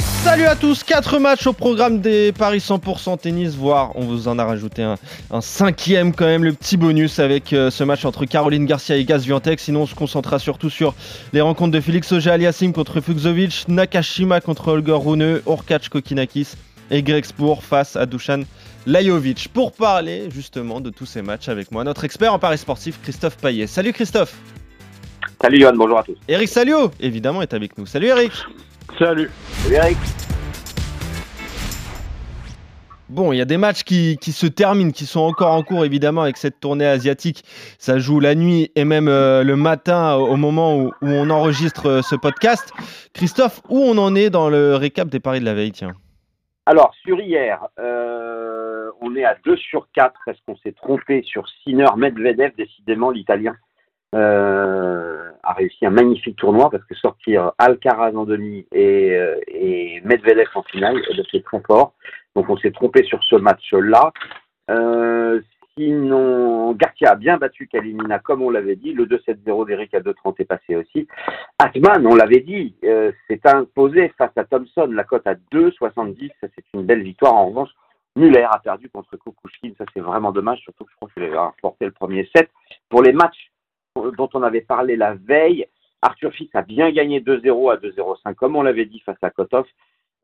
Salut à tous, 4 matchs au programme des Paris 100% tennis, voire on vous en a rajouté un, un cinquième quand même, le petit bonus avec euh, ce match entre Caroline Garcia et Gaz Viantec. Sinon on se concentrera surtout sur les rencontres de Félix Auger-Aliassime contre Fuxovic, Nakashima contre Holger Rune, Orkac Kokinakis et Greg Spoor face à Dusan Lajovic. Pour parler justement de tous ces matchs avec moi, notre expert en paris sportif Christophe Payet. Salut Christophe Salut Johan, bonjour à tous. Eric Salio, évidemment, est avec nous. Salut Eric Salut. Salut Eric. Bon, il y a des matchs qui, qui, se terminent, qui sont encore en cours évidemment avec cette tournée asiatique. Ça joue la nuit et même euh, le matin au moment où, où on enregistre euh, ce podcast. Christophe, où on en est dans le récap des paris de la veille tiens? Alors, sur hier, euh, on est à 2 sur 4. Est-ce qu'on s'est trompé sur Sinner Medvedev? Décidément, l'Italien a réussi un magnifique tournoi parce que sortir Alcaraz en demi et, euh, Medvedev en finale, c'est très fort. Donc on s'est trompé sur ce match-là. Euh, sinon, Garcia a bien battu Kalimina comme on l'avait dit. Le 2-7-0 d'Eric à 2-30 est passé aussi. Atman, on l'avait dit, euh, s'est imposé face à Thompson. La cote à 2-70, ça c'est une belle victoire. En revanche, Muller a perdu contre Kukushkin. Ça c'est vraiment dommage, surtout que je crois qu'il avait remporté le premier set. Pour les matchs dont on avait parlé la veille. Arthur Fils a bien gagné 2-0 à 2-0-5, comme on l'avait dit face à Kotov.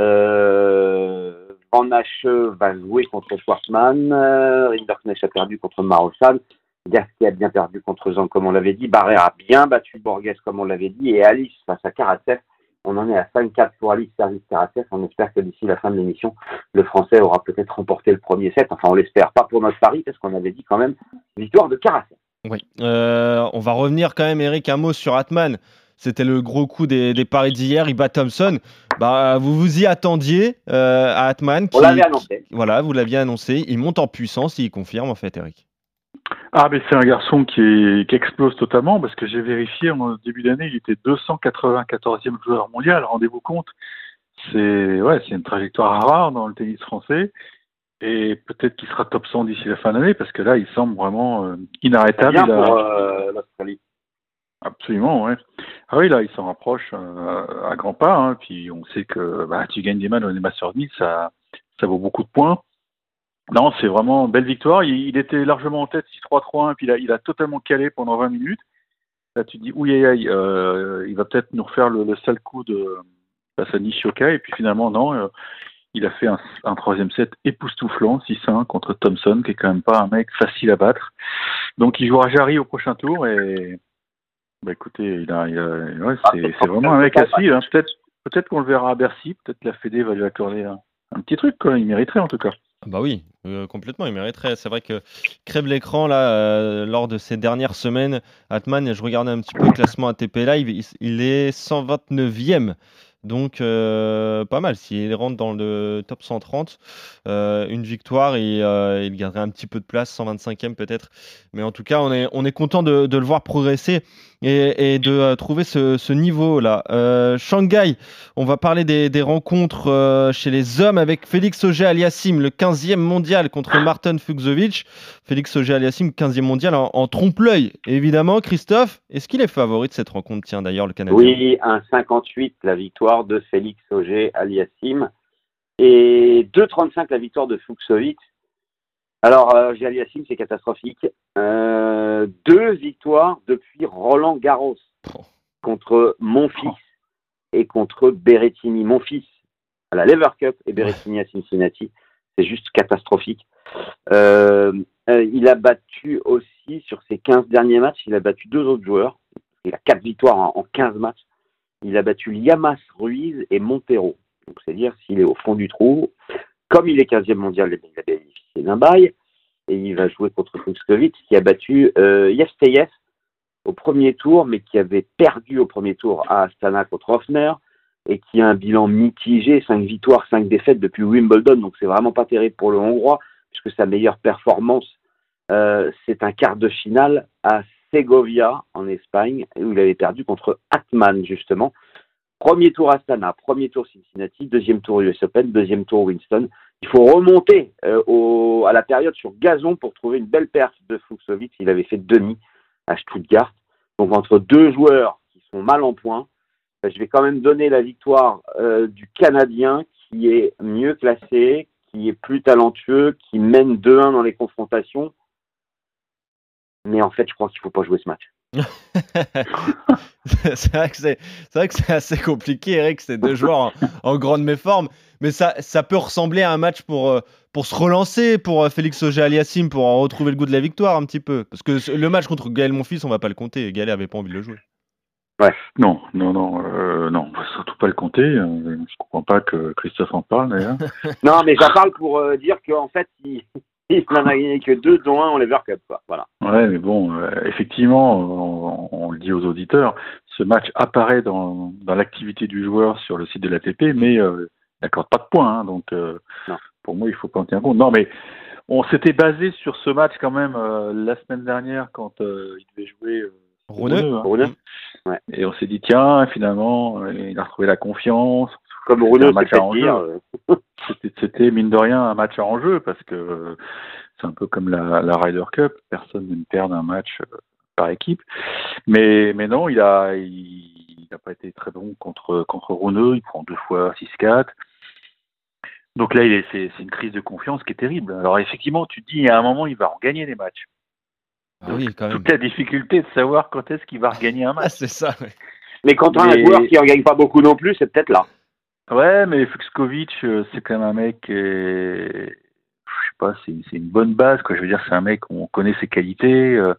Euh, Van Hache va jouer contre Schwartzmann. Euh, Rinderknecht a perdu contre Marosan. Gasquet a bien perdu contre Zang, comme on l'avait dit. Barrère a bien battu Borges, comme on l'avait dit. Et Alice face à Karatsev. On en est à 5-4 pour Alice Service Karatsev. On espère que d'ici la fin de l'émission, le Français aura peut-être remporté le premier set. Enfin, on l'espère pas pour notre pari, parce qu'on avait dit quand même victoire de Karatsev. Oui. Euh, on va revenir quand même, Eric, un mot sur Atman. C'était le gros coup des, des paris d'hier. Il bat Thompson. Bah, vous vous y attendiez euh, à Atman. Qui, on l'avait annoncé. Qui, voilà, vous l'aviez annoncé. Il monte en puissance. Il confirme, en fait, Eric. Ah, mais c'est un garçon qui, est, qui, explose totalement parce que j'ai vérifié en début d'année, il était 294e joueur mondial. Rendez-vous compte. C'est ouais, c'est une trajectoire rare dans le tennis français. Et peut-être qu'il sera top 100 d'ici la fin d'année, parce que là, il semble vraiment euh, inarrêtable. Bien pour euh, l'Australie. Absolument, ouais. Ah oui, là, il s'en rapproche euh, à grands pas. Hein, puis on sait que bah, tu gagnes des matchs dans les Masters 1000, ça, ça vaut beaucoup de points. Non, c'est vraiment une belle victoire. Il, il, était largement en tête 6-3-3-1, puis il a totalement calé pendant 20 minutes. Là, tu te dis, ouïe, aïe, euh, il va peut-être nous refaire le, le sale coup de face à Nishioka, et puis finalement, non. Euh, il a fait un, un, troisième set époustouflant, 6-1 contre Thompson, qui est quand même pas un mec facile à battre. Donc il jouera Jarry au prochain tour et bah écoutez, il a, il a ouais, c'est, c'est vraiment un mec à suivre. Hein. Peut-être, peut-être qu'on le verra à Bercy, peut-être la Fédé va lui accorder un, un petit truc, quoi. Il mériterait en tout cas. Bah oui, euh, complètement, il mériterait. C'est vrai que crève l'écran là euh, lors de ces dernières semaines. Atman, je regardais un petit peu le classement ATP Live, il, il est 129e. Donc, euh, pas mal. S'il rentre dans le top 130, euh, une victoire et euh, il garderait un petit peu de place, 125e peut-être. Mais en tout cas, on est, on est content de, le voir progresser et, de trouver ce, niveau-là. Shanghai, on va parler des, rencontres chez les hommes avec Félix Auger-Aliassime, le 15e mondial contre Martin Fuxovic. Félix Auger-Aliassime, 15e mondial en, en trompe-l'œil. Évidemment, Christophe, est-ce qu'il est favori de cette rencontre? Tiens, d'ailleurs, le Canadien. Oui, un 58, la victoire de Félix Auger Aliassim et 2,35 la victoire de Fuxovic. Alors, euh, Aliassim, c'est catastrophique. Euh, deux victoires depuis Roland Garros contre mon fils et contre Berrettini. Mon fils à la Lever Cup et Berrettini à Cincinnati. C'est juste catastrophique. Euh, euh, il a battu aussi, sur ses 15 derniers matchs, il a battu deux autres joueurs. Il a quatre victoires en, en 15 matchs il a battu Liamas Ruiz et Montero. Donc, c'est-à-dire s'il est au fond du trou, comme il est 15e mondial, il a bénéficié d'un bail, et il va jouer contre Fuxkovic, qui a battu euh, au premier tour, mais qui avait perdu au premier tour à Astana contre Hoffner, et qui a un bilan mitigé, 5 victoires, 5 défaites depuis Wimbledon, donc c'est vraiment pas terrible pour le Hongrois, puisque sa meilleure performance, euh, c'est un quart de finale à Segovia en Espagne, où il avait perdu contre Atman justement. Premier tour Astana, premier tour Cincinnati, deuxième tour US Open, deuxième tour Winston. Il faut remonter euh, au, à la période sur gazon pour trouver une belle perte de Fuxovic. Il avait fait demi à Stuttgart. Donc entre deux joueurs qui sont mal en point, ben, je vais quand même donner la victoire euh, du Canadien qui est mieux classé, qui est plus talentueux, qui mène 2-1 dans les confrontations. Mais en fait, je crois qu'il ne faut pas jouer ce match. c'est vrai que c'est assez compliqué, Eric. C'est deux joueurs en, en grande méforme, mais ça, ça peut ressembler à un match pour, euh, pour se relancer pour euh, Félix Auger Aliassime pour en retrouver le goût de la victoire un petit peu. Parce que le match contre Gaël Monfils, on va pas le compter. Gaël avait pas envie de le jouer. Non, non, non, euh, non, surtout pas le compter. euh, Je comprends pas que Christophe en parle d'ailleurs. Non, mais j'en parle pour euh, dire qu'en fait, il, il n'en a gagné que deux, dont un en Lever Cup. Quoi. Voilà. Ouais, mais bon, euh, effectivement, on, on le dit aux auditeurs, ce match apparaît dans, dans l'activité du joueur sur le site de l'ATP, mais euh, il n'accorde pas de points, hein, donc euh, Non. pour moi, il faut pas en tenir compte. Non, mais on s'était basé sur ce match quand même euh, la semaine dernière quand euh, il devait jouer euh, Rouneux. Rouneux, hein. Rouneux, et on s'est dit tiens, finalement, il a retrouvé la confiance. Comme un enjeu. euh, C'était, c'était, mine de rien un match en jeu parce que euh, c'est un peu comme la, la Ryder Cup, personne n'aime perdre un match euh, par équipe. Mais, mais non, il a, il n'a pas été très bon contre, contre il prend deux fois 6-4. Donc là, il est, c'est, c'est une crise de confiance qui est terrible. Alors effectivement, tu te dis, à un moment, il va en gagner des matchs. Ah oui, quand même. Toute la difficulté de savoir quand est-ce qu'il va regagner un Ah, match. c'est ça. ouais. Mais contre un Mais- joueur qui en gagne pas beaucoup non plus, c'est peut-être là. Ouais, mais Fuxkovic, euh, c'est quand même un mec, euh, je sais pas, c'est une bonne base, quoi. Je veux dire, c'est un mec, on connaît ses qualités. euh,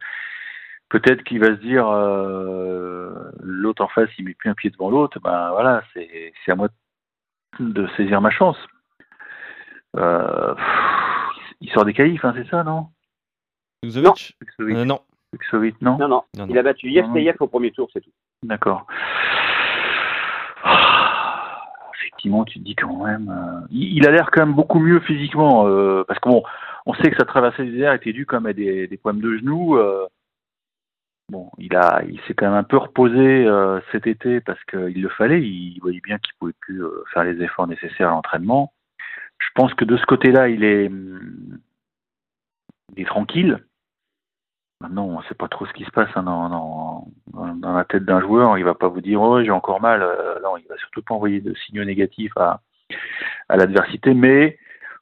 Peut-être qu'il va se dire, euh, l'autre en face, il met plus un pied devant l'autre. Ben voilà, c'est c'est à moi de saisir ma chance. Euh, pff, il sort des qualifs, hein, c'est ça, non? Fuxovic Fuxkovic, Euh, Non. Fuxkovic, non? Non, non. Non, non. Il a battu Yevseyev au premier tour, c'est tout. D'accord. Tu te dis quand même. euh, il, a l'air quand même beaucoup mieux physiquement, euh, parce que bon, on sait que sa traversée des airs était due quand même à des, des problèmes de genoux. euh, bon, il a, il s'est quand même un peu reposé cet été parce qu'il le fallait. Il voyait bien qu'il pouvait plus faire les efforts nécessaires à l'entraînement. Je pense que de ce côté-là, il est, hum, il est tranquille. Maintenant, on ne sait pas trop ce qui se passe hein, dans, dans, dans- la tête d'un joueur. Il va pas vous dire oh j'ai encore mal. Euh, non, il va surtout pas envoyer de signaux négatifs à, à l'adversité. Mais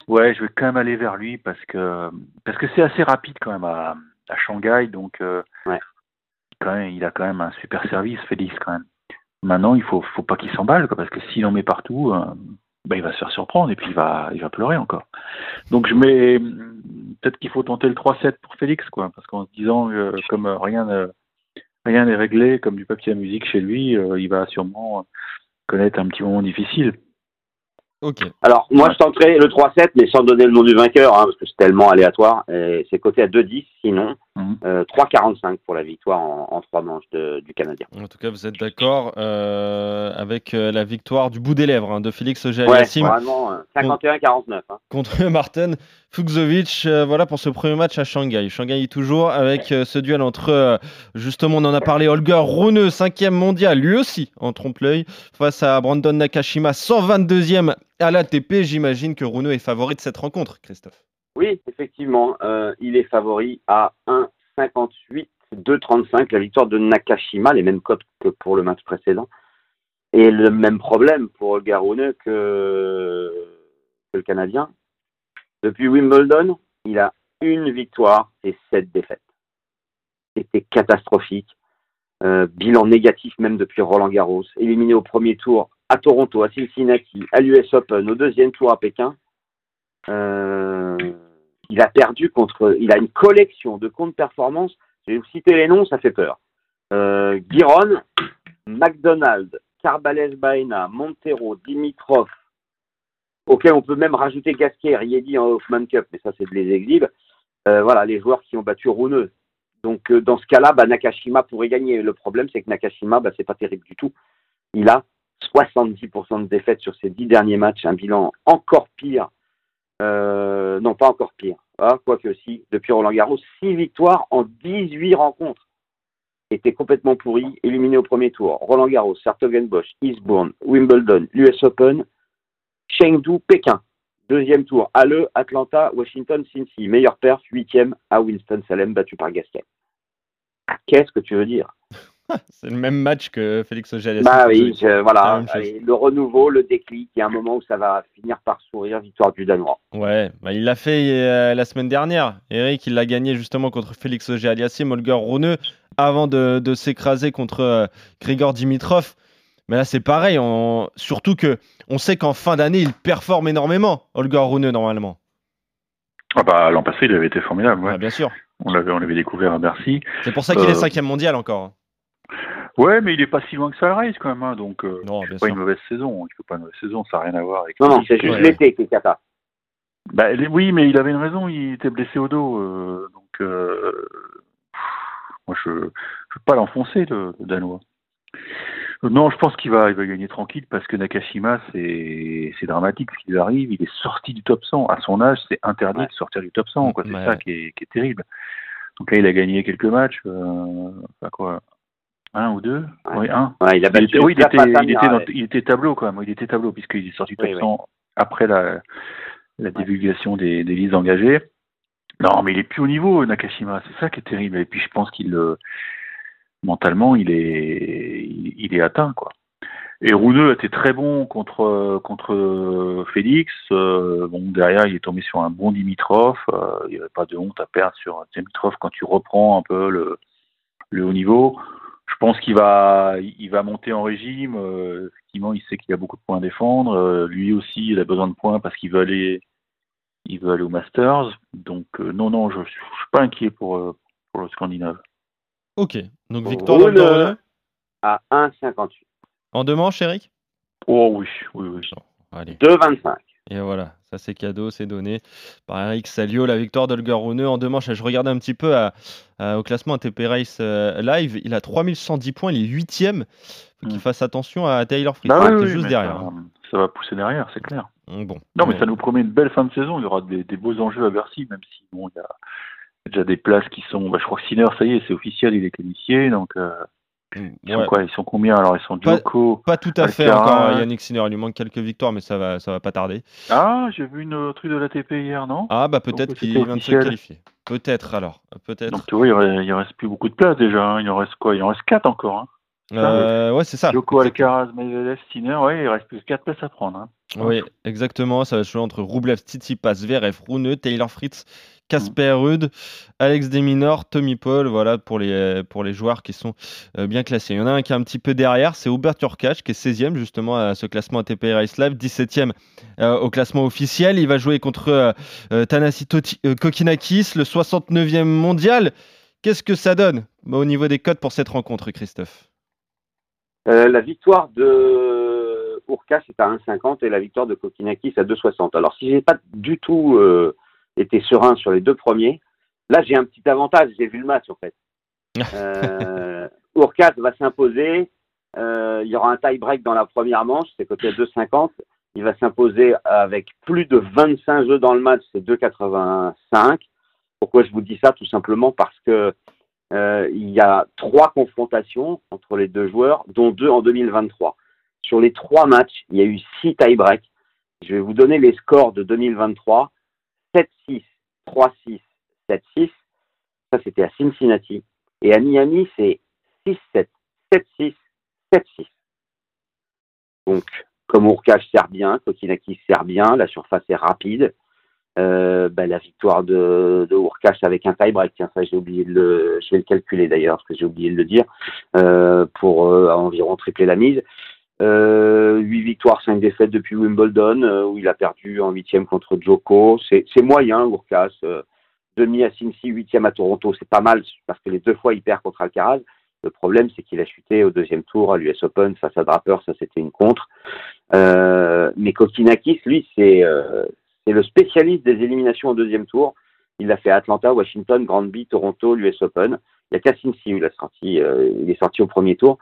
ouais, je vais quand même aller vers lui parce que parce que c'est assez rapide quand même à, à Shanghai. Donc euh, Ouais. quand même, il a quand même un super service, Félix quand même. Maintenant, il faut faut pas qu'il s'emballe quoi, parce que s'il en met partout, euh, ben, il va se faire surprendre et puis il va il va pleurer encore. Donc je mets peut-être qu'il faut tenter le 3-7 pour Félix quoi, parce qu'en se disant euh, comme rien ne rien n'est réglé comme du papier à musique chez lui, euh, il va sûrement connaître un petit moment difficile. Ok. Alors, moi, Ouais. je tenterai le 3-7, mais sans donner le nom du vainqueur, hein, parce que c'est tellement aléatoire. Et C'est coté à 2-10, sinon Mhm. euh, 3-45 pour la victoire en, en trois manches de- du Canadien. En tout cas, vous êtes d'accord euh, avec euh, la victoire du bout des lèvres hein, de Félix Auger Ouais, vraiment, euh, 51-49. hein. contre Martin Fuxovic. euh, voilà pour ce premier match à Shanghai. Shanghai toujours avec euh, ce duel entre, euh, justement, on en a parlé, Holger Rune, 5e mondial, lui aussi en trompe-l'œil, face à Brandon Nakashima, 122e à l'ATP. J'imagine que Rune est favori de cette rencontre, Christophe. Oui, effectivement, euh, il est favori à 1,58, 2,35, la victoire de Nakashima, les mêmes cotes que pour le match précédent. Et le même problème pour Garonne que, que le Canadien. Depuis Wimbledon, il a une victoire et sept défaites. C'était catastrophique. Euh, bilan négatif même depuis Roland Garros. Éliminé au premier tour à Toronto, à Cincinnati, à l'US Open, au deuxième tour à Pékin. Euh, il a perdu contre. Il a une collection de comptes performance. Je vais vous citer les noms, ça fait peur. Euh, Giron, McDonald, Carbales Baena, Montero, Dimitrov, auquel on peut même rajouter Gasquet, Riedi en Hoffman Cup, mais ça c'est de les exhibes. Euh, voilà, les joueurs qui ont battu Rouneux. Donc euh, dans ce cas-là, bah, Nakashima pourrait gagner. Le problème, c'est que Nakashima, bah, c'est pas terrible du tout. Il a 70% de défaites sur ses 10 derniers matchs, un bilan encore pire. Euh, non, pas encore pire. Ah, quoique si, depuis Roland Garros, 6 victoires en 18 rencontres. Était complètement pourri, éliminé au premier tour. Roland Garros, Sartogenbosch, Eastbourne, Wimbledon, l'US Open, Chengdu, Pékin. Deuxième tour, Halle, Atlanta, Washington, Cincy. Meilleur perf, huitième à Winston-Salem, battu par Gasquet. Qu'est-ce que tu veux dire? C'est le même match que Félix auger Bah oui, voilà. le renouveau, le déclic, il y a un moment où ça va finir par sourire, victoire du Danois. Ouais, bah il l'a fait euh, la semaine dernière. Eric, il l'a gagné justement contre Félix auger aliassime Holger Rune, avant de, s'écraser contre euh, Grigor Dimitrov. Mais là, c'est pareil. Surtout que on sait qu'en fin d'année, il performe énormément, Holger Rune, normalement. Ah bah, L'an passé, il avait été formidable. Ouais. Ah, bien sûr. On l'avait, on l'avait découvert à Bercy. C'est pour ça qu'il est euh, cinquième mondial encore. Ouais, mais il est pas si loin que ça le race quand même. Hein, donc, euh, c'est pas une mauvaise saison. Il fait pas une mauvaise saison. Ça n'a rien à voir avec. Non, non, c'est juste l'été qui est cata. Bah, oui, mais il avait une raison. Il était blessé au dos. Euh, donc, moi, je ne veux pas l'enfoncer, le, le Danois. Non, je pense qu'il va, il va gagner tranquille parce que Nakashima, c'est, c'est dramatique ce qui arrive. Il est sorti du top 100. À son âge, c'est interdit de sortir du top 100. Quoi. C'est ça qui est, qui est, terrible. Donc là, il a gagné quelques matchs. Euh, enfin quoi Un ou deux Oui, un. il a battu il était, oui, il était, il, était dans, il était tableau quand même. Il était tableau puisqu'il est sorti top 100 après la, la divulgation des, des listes engagées. Non, mais il est plus au niveau, Nakashima. C'est ça qui est terrible. Et puis je pense qu'il mentalement, il est, il, est atteint, quoi. Et Rouneux était très bon contre contre Félix. Euh, bon derrière, il est tombé sur un bon Dimitrov. Euh, il n'y avait pas de honte à perdre sur un Dimitrov quand tu reprends un peu le, le haut niveau. Je pense qu'il va il va monter en régime. Euh, effectivement, il sait qu'il a beaucoup de points à défendre. lui aussi, il a besoin de points parce qu'il veut aller il veut aller au Masters. Donc non non, je, je suis pas inquiet pour pour le Scandinave. Ok. Donc victoire de à 1,58. En deux manches, Eric? Oh oui, oui, oui. 2,25. Et voilà, ça c'est cadeau, c'est donné par Eric Salio. La victoire d'Olger Rune en deux manches. Je regardais un petit peu au classement ATP Race euh, Live. Il a 3110 points, il est huitième. Faut qu'il hmm. fasse attention à Taylor Fritz, bah qui est juste derrière. Ça, va pousser derrière, c'est clair. Bon. Non, mais ça nous promet une belle fin de saison. Il y aura des, beaux enjeux à Bercy, même si bon, il y a déjà des places qui sont. Bah, je crois que Sinner, ça y est, c'est officiel, il est qualifié. Donc, euh, ils, sont quoi, ils sont combien Alors, ils sont pas, Pas tout à fait encore, Yannick Sinner. Il lui manque quelques victoires, mais ça va, ça va pas tarder. Ah, j'ai vu une truc de l'ATP hier, non? Ah, bah peut-être qu'il vient de se qualifier. Peut-être alors. Peut-être. Donc, tu vois, il, reste, plus beaucoup de places déjà. Hein. Il en reste quoi? Il en reste 4 encore. Hein. Euh, ouais, c'est ça. Joko Alcaraz, Medvedev, Sinner, ouais, il reste plus 4 places à prendre. Hein. Oui, exactement. Ça va jouer entre Rublev, Tsitsipas, Zverev, Rune, Taylor Fritz Casper Ruud, Alex Deminor, Tommy Paul, voilà pour les, pour les joueurs qui sont euh, bien classés. Il y en a un qui est un petit peu derrière, c'est Hubert Turkach qui est 16e justement à ce classement ATP Race Live, 17e euh, au classement officiel. Il va jouer contre euh, Tanasi Kokinakis, le 69e mondial. Qu'est-ce que ça donne bah, au niveau des codes pour cette rencontre, Christophe? La victoire de Urkach est à 1,50 et la victoire de Kokinakis à 2,60. Alors si j'ai pas du tout était serein sur les deux premiers. Là, j'ai un petit avantage, j'ai vu le match en fait. Euh, va s'imposer. Euh, il y aura un tie break dans la première manche, c'est côté 2,50. Il va s'imposer avec plus de 25 jeux dans le match, c'est 2,85. Pourquoi je vous dis ça? Tout simplement parce que euh, il y a trois confrontations entre les deux joueurs, dont deux en 2023. Sur les trois matchs, il y a eu six tie breaks. Je vais vous donner les scores de 2023. 7-6, 3-6, 7-6. Ça, c'était à Cincinnati. Et à Miami, c'est 6-7, 7-6, 7-6. Donc, comme Urkach sert bien, Kokinaki sert bien, la surface est rapide. Euh, ben, la victoire de, de avec un tie-break, tiens, ça j'ai oublié de le, je vais le calculer d'ailleurs, parce que j'ai oublié de le dire, euh, pour euh, environ tripler la mise. Euh, 8 victoires, 5 défaites depuis Wimbledon, euh, où il a perdu en huitième contre Joko. C'est moyen, Urkas. Euh, demi à Cincy, huitième à Toronto, c'est pas mal, parce que les deux fois, il perd contre Alcaraz. Le problème, c'est qu'il a chuté au deuxième tour à l'US Open face à Draper, ça c'était une contre. Euh, mais Kokinakis, lui, c'est le spécialiste des éliminations au deuxième tour. Il a fait Atlanta, Washington, Granby, Toronto, l'US Open. Il y a Cassinci, il, a sorti, euh, il est sorti au premier tour.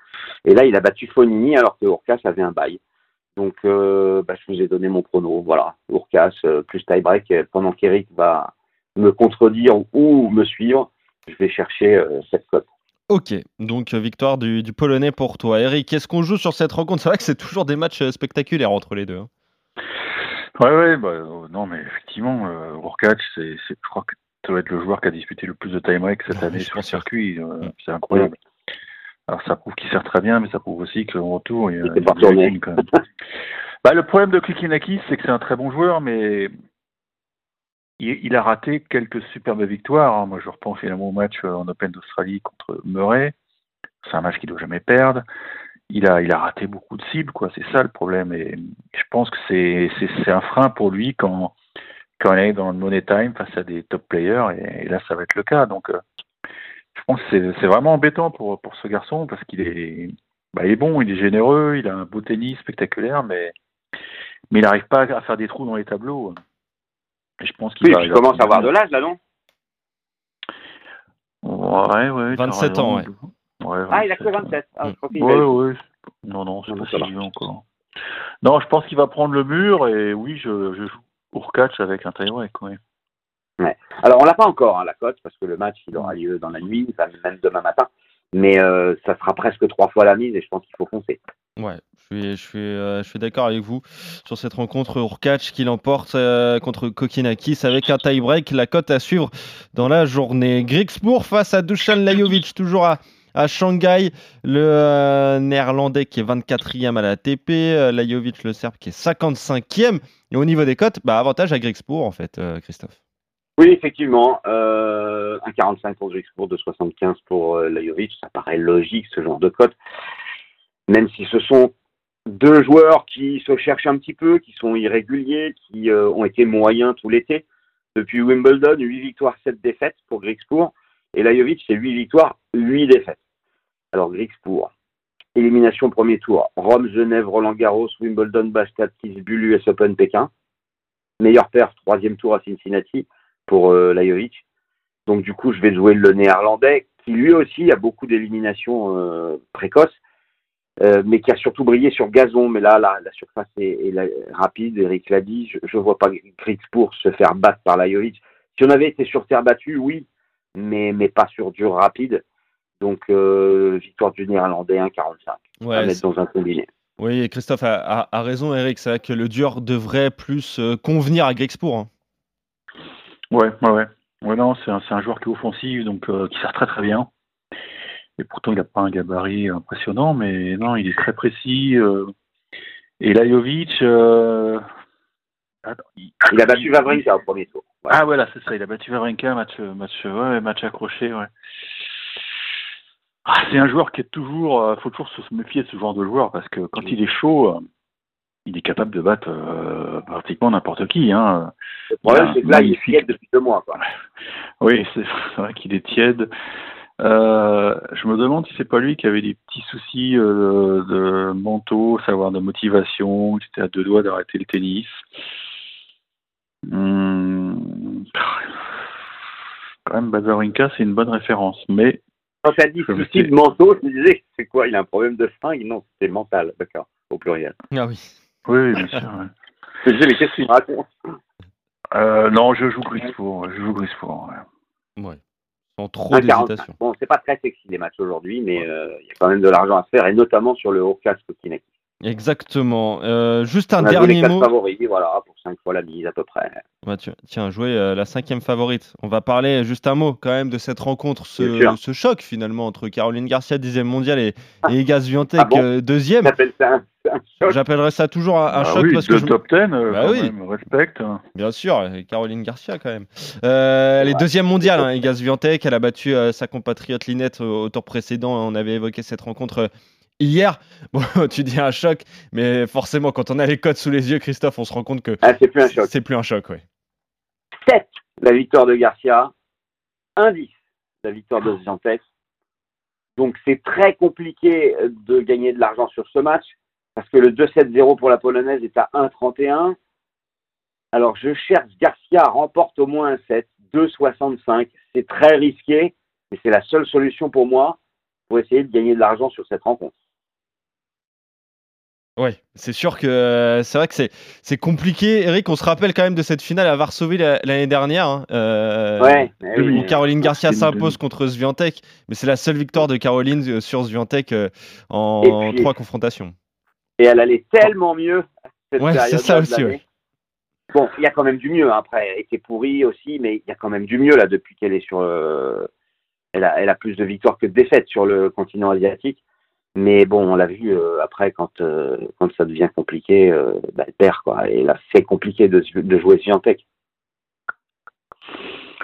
Et là, il a battu Fonini alors que Urkas avait un bail. Donc, euh, bah, je vous ai donné mon prono. Voilà, Urkas euh, plus tie-break. Pendant qu'Eric va me contredire ou me suivre, je vais chercher cette cote. Ok, donc victoire du, du Polonais pour toi. Eric, qu'est-ce qu'on joue sur cette rencontre? C'est vrai que c'est toujours des matchs spectaculaires entre les deux. hein. Ouais, ouais, bah, euh, non, mais effectivement, euh, Urkac, c'est, je crois que ça doit être le joueur qui a disputé le plus de time break cette Ouais, année sur le circuit. euh, Mm. c'est incroyable. Alors, ça prouve qu'il sert très bien, mais ça prouve aussi qu'en retour, il y a, Il il y s'est a pas du retourné. hacking, quand même. bah, le problème de Klikinakis, c'est que c'est un très bon joueur, mais il, il a raté quelques superbes victoires. hein. Moi, je repense finalement au match euh, en Open d'Australie contre Murray. C'est un match qu'il doit jamais perdre. Il a, il a raté beaucoup de cibles, quoi. C'est ça le problème. Et je pense que c'est un frein pour lui quand, quand il est dans le money time face à des top players. Et, et là, ça va être le cas. Donc, euh, je pense que c'est, vraiment embêtant pour, pour ce garçon parce qu'il est, bah, il est bon, il est généreux, il a un beau tennis spectaculaire, mais, mais il n'arrive pas à faire des trous dans les tableaux. Et je pense qu'il Oui, va, puis il il va commence à avoir de l'âge, là, non? Ouais, ouais. t'as 27 ans. Ouais, Ah, il a que 27, ouais. 27. Ah, je crois qu'il Ouais, avait- ouais. Non, non, c'est Non, pas ça si vieux encore. Non, je pense qu'il va prendre le mur et oui, je, je joue pour catch avec un tie-break, ouais. Alors, on l'a pas encore, hein, la cote, parce que le match, il aura lieu dans la nuit, même demain matin. Mais euh, ça sera presque trois fois la mise et je pense qu'il faut foncer. Ouais, je suis, je suis, euh, je suis d'accord avec vous sur cette rencontre. Urkac qui l'emporte euh, contre Kokinakis avec un tie-break. La cote à suivre dans la journée. Griekspoor face à Dusan Lajovic, toujours à, à Shanghai. Le euh, néerlandais qui est 24e à la ATP. euh, Lajovic, le serbe, qui est 55e. Et au niveau des cotes, bah, avantage à Griekspoor en fait, euh, Christophe. Oui, effectivement, euh, un 45 pour Griekspoor, de 75 pour Lajovic, ça paraît logique ce genre de cote. Même si ce sont deux joueurs qui se cherchent un petit peu, qui sont irréguliers, qui ont été moyens tout l'été. Depuis Wimbledon, 8 victoires, 7 défaites pour Griekspoor. Et Lajovic, c'est 8 victoires, 8 défaites. Alors Griekspoor, élimination premier tour, Rome, Genève, Roland Garros, Wimbledon, Bastad, Kisbu, US Open, Pékin. Meilleur perf, troisième tour à Cincinnati pour euh, Lajovic. Donc du coup, je vais jouer le néerlandais, qui lui aussi a beaucoup d'éliminations euh, précoces, euh, mais qui a surtout brillé sur gazon. Mais là, la, surface est, rapide, Eric l'a dit, je ne vois pas Griekspoor se faire battre par Lajovic. Si on avait été sur terre battue, oui, mais pas sur dur rapide. Donc euh, victoire du néerlandais 1,45 à Ouais, mettre dans un combiné. oui, et Christophe a, a- a raison, Eric. C'est vrai que le dur devrait plus euh, convenir à Griekspoor. hein. Ouais, ouais, ouais. Ouais, non, c'est un, c'est un joueur qui est offensif, donc euh, qui sert très très bien. Et pourtant, il n'a pas un gabarit impressionnant, mais non, il est très précis. euh. Et Lajovic, euh... attends, il, Il a battu Wawrinka au premier tour. Voilà. Ah voilà, c'est ça, il a battu Wawrinka, match, match, ouais, match accroché, ouais. Ah, c'est un joueur qui est toujours, euh, faut toujours se méfier de ce genre de joueur parce que quand il est chaud, euh, il est capable de battre euh, pratiquement n'importe qui. Hein. Le problème, c'est que là, il est tiède depuis deux mois. Quoi. Oui, c'est vrai qu'il est tiède. Euh, je me demande si c'est pas lui qui avait des petits soucis euh, de mentaux, savoir de motivation, qui était à deux doigts d'arrêter le tennis. Hum, Quand même, Bazarinka, c'est une bonne référence, mais Quand tu as dit souci de manteau, je me disais, c'est quoi Il a un problème de fringue Non, c'est mental, d'accord, au pluriel. Ah oui. oui, bien sûr. ouais. Je me disais, mais qu'est-ce qu'il me raconte Euh, non, je joue Grisfour, je joue Grisfour. Ouais. Ouais. Sans trop 1,45. d'hésitation. Bon, c'est pas très sexy les matchs aujourd'hui, mais euh, il y a quand même de l'argent à se faire, et notamment sur le haut casque Kinect. Exactement. Euh, juste un On a joué les dernier quatre mot. favoris, voilà, pour 5 fois la mise à peu près. Tu- tiens, jouer euh, la cinquième favorite. On va parler juste un mot quand même de cette rencontre, ce, choc finalement entre Caroline Garcia, dixième mondiale, et, et Iga Swiatek, Ah bon euh, deuxième. J'appellerais ça toujours un, un Ah choc oui, parce que deux je- top 10, euh, Bah oui. même, respecte. Bien sûr, Caroline Garcia quand même. Euh, elle est Ouais. deuxième mondiale, hein, Iga Swiatek. Elle a battu euh, sa compatriote Linette au, au tour précédent. On avait évoqué cette rencontre euh, hier. Bon, tu dis un choc, mais forcément, quand on a les codes sous les yeux, Christophe, on se rend compte que Ah, c'est plus un choc. c'est plus un choc. Ouais. 7, la victoire de Garcia. 1-10, la victoire de Swiatek. Donc c'est très compliqué de gagner de l'argent sur ce match, parce que le 2-7-0 pour la Polonaise est à 1-31. Alors je cherche Garcia remporte au moins un 7, 2-65. C'est très risqué, mais c'est la seule solution pour moi pour essayer de gagner de l'argent sur cette rencontre. Ouais, c'est sûr que euh, c'est vrai que c'est c'est compliqué. Eric, on se rappelle quand même de cette finale à Varsovie la- l'année dernière, hein, euh, Ouais, eh où oui. Caroline Garcia s'impose contre Swiatek, mais c'est la seule victoire de Caroline euh, sur Swiatek euh, en, puis- trois confrontations. Et elle allait tellement mieux cette Ouais, c'est ça aussi, ouais. Bon, il y a quand même du mieux hein, après. Elle était pourrie aussi, mais il y a quand même du mieux là depuis qu'elle est sur. euh, Elle a, elle a plus de victoires que de défaites sur le continent asiatique. Mais bon, on l'a vu euh, après quand euh, quand ça devient compliqué, euh, bah, elle perd quoi. Et là, c'est compliqué de, de jouer Swiatek.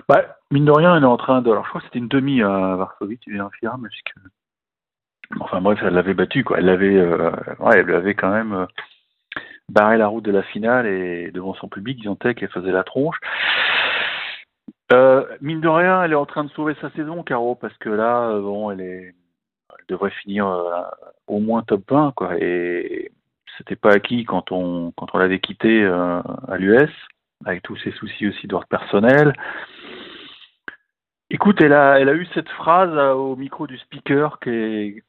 Bah, mine de rien, elle est en train de. Alors, je crois que c'était une demi à Varsovie, tu viens mais puisque. Enfin bref, elle l'avait battu, quoi. Elle l'avait, euh, ouais, elle lui avait quand même euh, barré la route de la finale et devant son public, Viantec, elle faisait la tronche. Euh, mine de rien, elle est en train de sauver sa saison, Caro, parce que là, bon, elle est, devrait finir euh, au moins top 20, quoi. Et c'était pas acquis quand on, quand on l'avait quitté euh, à l'US, avec tous ses soucis aussi d'ordre personnel. Écoute, elle a, elle a eu cette phrase euh, au micro du speaker qui est-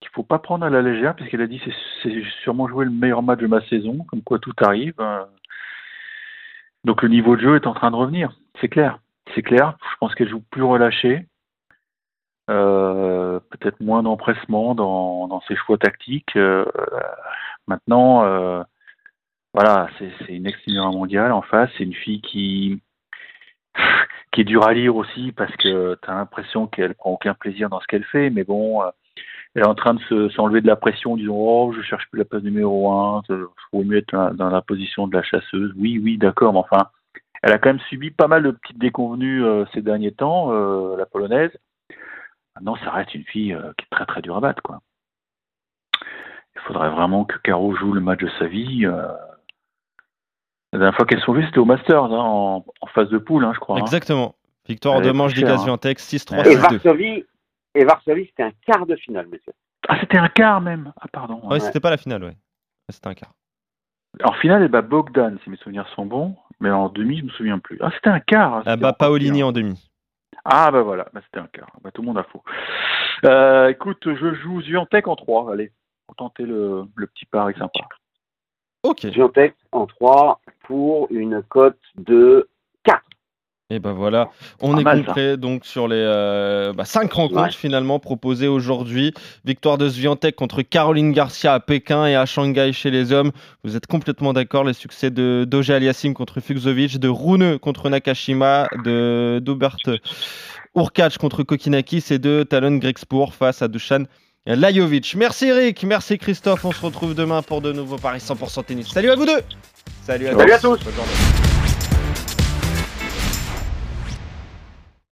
qu'il faut pas prendre à la légère, puisqu'elle a dit c'est, c'est sûrement joué le meilleur match de ma saison, comme quoi tout arrive. Donc le niveau de jeu est en train de revenir, c'est clair. C'est clair, je pense qu'elle joue plus relâchée, peut-être moins d'empressement dans, ses choix tactiques. euh, maintenant, euh, voilà, c'est, une ex-numéro mondiale en face, c'est une fille qui qui est dure à lire aussi parce que tu as l'impression qu'elle prend aucun plaisir dans ce qu'elle fait, mais bon, euh, elle est en train de se, s'enlever de la pression en disant Oh, je cherche plus la place numéro un, il faut mieux être dans, la position de la chasseuse. Oui, oui, d'accord, mais enfin, elle a quand même subi pas mal de petites déconvenues euh, ces derniers temps, euh, la polonaise. Maintenant, ça reste une fille euh, qui est très très dure à battre, quoi. Il faudrait vraiment que Caro joue le match de sa vie. euh. La dernière fois qu'elles sont vues, c'était au Masters, hein, en, en phase de poule, hein, je crois. hein. Exactement. Victoire Elle de est manche plus chère, d'Iga hein. Swiatek 6-3, Et 6-2. Varsovie, et Varsovie, c'était un quart de finale, monsieur. Ah, c'était un quart même. Ah, pardon. Ouais, c'était pas la finale, ouais. C'était un quart. En finale, elle bat Bogdan, si mes souvenirs sont bons. Mais en demi, je me souviens plus. Ah, c'était un quart. Ah bah Paolini en demi. Ah, bah voilà, bah, c'était un quart. Bah, tout le monde a faux. Euh, écoute, je joue Zviantec en 3. Allez, pour tenter le, le petit pari sympa. Ok. Swiatek en 3 pour une cote de 4. Et ben voilà, on Pas est mal, complet donc sur les euh, bah, cinq rencontres Ouais. finalement proposées aujourd'hui. Victoire de Swiatek contre Caroline Garcia à Pékin et à Shanghai chez les hommes. Vous êtes complètement d'accord Les succès de Doja Aliassim contre Fuxovic, de Rune contre Nakashima, de Dobert Urkac contre Kokinakis et de Talon Grexpour face à Dusan Lajovic. Merci Eric, merci Christophe. On se retrouve demain pour de nouveaux paris 100% tennis. Salut à vous deux Salut à, Salut à tous.